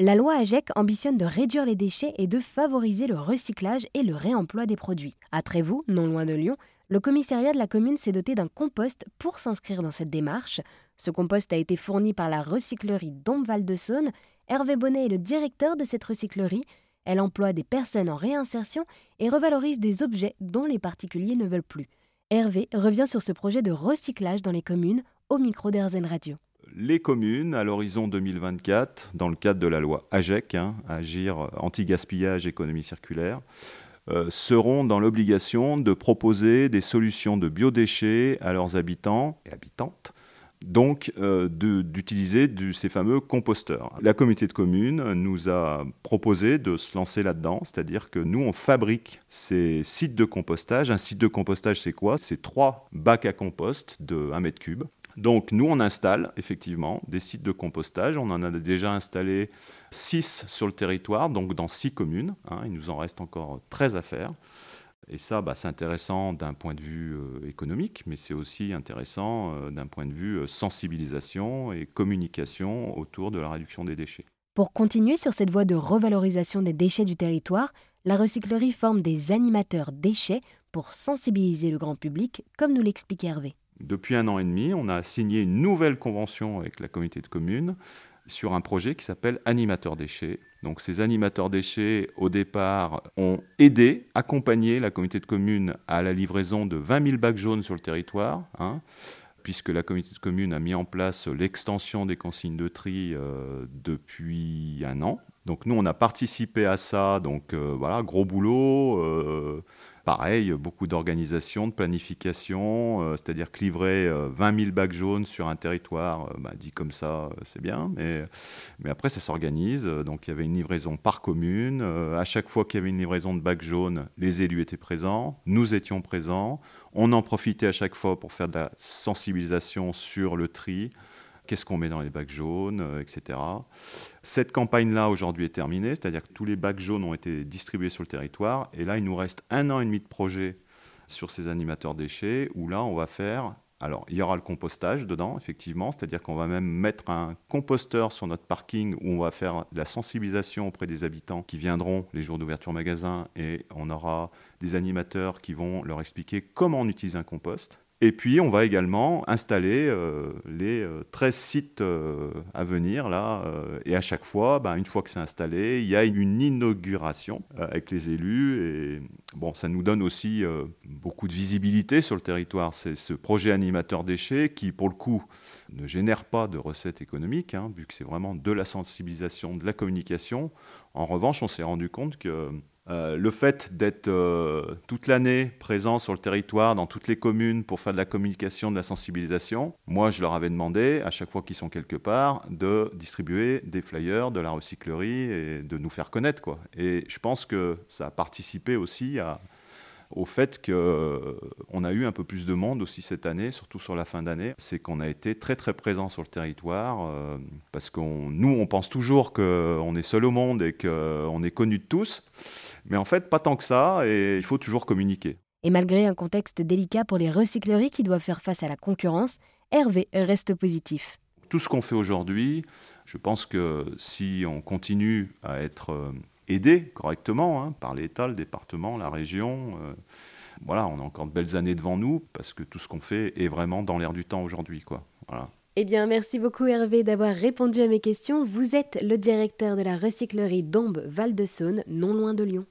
La loi AGEC ambitionne de réduire les déchets et de favoriser le recyclage et le réemploi des produits. À Trévoux, non loin de Lyon, le commissariat de la commune s'est doté d'un compost pour s'inscrire dans cette démarche. Ce compost a été fourni par la recyclerie Dombval de Saône. Hervé Bonnet est le directeur de cette recyclerie. Elle emploie des personnes en réinsertion et revalorise des objets dont les particuliers ne veulent plus. Hervé revient sur ce projet de recyclage dans les communes au micro d'Airzen Radio les communes, à l'horizon 2024, dans le cadre de la loi AGEC, hein, Agir anti-gaspillage, économie circulaire, euh, seront dans l'obligation de proposer des solutions de biodéchets à leurs habitants et habitantes, donc euh, d'utiliser ces fameux composteurs. La communauté de communes nous a proposé de se lancer là-dedans, c'est-à-dire que nous, on fabrique ces sites de compostage. Un site de compostage, c'est quoi? C'est trois bacs à compost de 1 mètre cube donc nous, on installe effectivement des sites de compostage. On en a déjà installé 6 sur le territoire, donc dans 6 communes. Hein. il nous en reste encore 13 à faire. Et ça, bah, c'est intéressant d'un point de vue euh, économique, mais c'est aussi intéressant euh, d'un point de vue euh, sensibilisation et communication autour de la réduction des déchets. Pour continuer sur cette voie de revalorisation des déchets du territoire, la recyclerie forme des animateurs déchets pour sensibiliser le grand public, comme nous l'explique Hervé depuis un an et demi, on a signé une nouvelle convention avec la communauté de communes sur un projet qui s'appelle Animateurs déchets. Donc ces animateurs déchets, au départ, ont aidé, accompagné la communauté de communes à la livraison de 20 000 bacs jaunes sur le territoire, hein, puisque la communauté de communes a mis en place l'extension des consignes de tri euh, depuis un an. Donc nous, on a participé à ça, donc euh, voilà, gros boulot. Euh, Pareil, beaucoup d'organisation, de planification, euh, c'est-à-dire que livrer 20 000 bacs jaunes sur un territoire, euh, bah, dit comme ça, euh, c'est bien, mais, mais après ça s'organise. Donc il y avait une livraison par commune. à chaque fois qu'il y avait une livraison de bacs jaunes, les élus étaient présents, nous étions présents. On en profitait à chaque fois pour faire de la sensibilisation sur le tri qu'est-ce qu'on met dans les bacs jaunes, euh, etc. Cette campagne-là, aujourd'hui, est terminée, c'est-à-dire que tous les bacs jaunes ont été distribués sur le territoire, et là, il nous reste un an et demi de projet sur ces animateurs déchets, où là, on va faire... Alors, il y aura le compostage dedans, effectivement, c'est-à-dire qu'on va même mettre un composteur sur notre parking où on va faire la sensibilisation auprès des habitants qui viendront les jours d'ouverture magasin et on aura des animateurs qui vont leur expliquer comment on utilise un compost. Et puis, on va également installer euh, les 13 euh, sites euh, à venir, là. et à chaque fois, ben, une fois que c'est installé, il y a une inauguration avec les élus. Et bon, ça nous donne aussi beaucoup de visibilité sur le territoire. C'est ce projet animateur déchets qui, pour le coup, ne génère pas de recettes économiques, hein, vu que c'est vraiment de la sensibilisation, de la communication. En revanche, on s'est rendu compte que euh, le fait d'être euh, toute l'année présent sur le territoire, dans toutes les communes, pour faire de la communication, de la sensibilisation, moi je leur avais demandé, à chaque fois qu'ils sont quelque part, de distribuer des flyers de la recyclerie et de nous faire connaître. Quoi. Et je pense que ça a participé aussi à, au fait qu'on euh, a eu un peu plus de monde aussi cette année, surtout sur la fin d'année, c'est qu'on a été très très présent sur le territoire, euh, parce que nous, on pense toujours qu'on est seul au monde et qu'on est connu de tous, mais en fait, pas tant que ça, et il faut toujours communiquer. Et malgré un contexte délicat pour les recycleries qui doivent faire face à la concurrence, Hervé reste positif. Tout ce qu'on fait aujourd'hui, je pense que si on continue à être aidé correctement hein, par l'État, le département, la région. Euh, voilà, on a encore de belles années devant nous parce que tout ce qu'on fait est vraiment dans l'air du temps aujourd'hui. Quoi. Eh bien, merci beaucoup Hervé d'avoir répondu à mes questions. Vous êtes le directeur de la recyclerie Dombes Val-de-Saône, non loin de Lyon.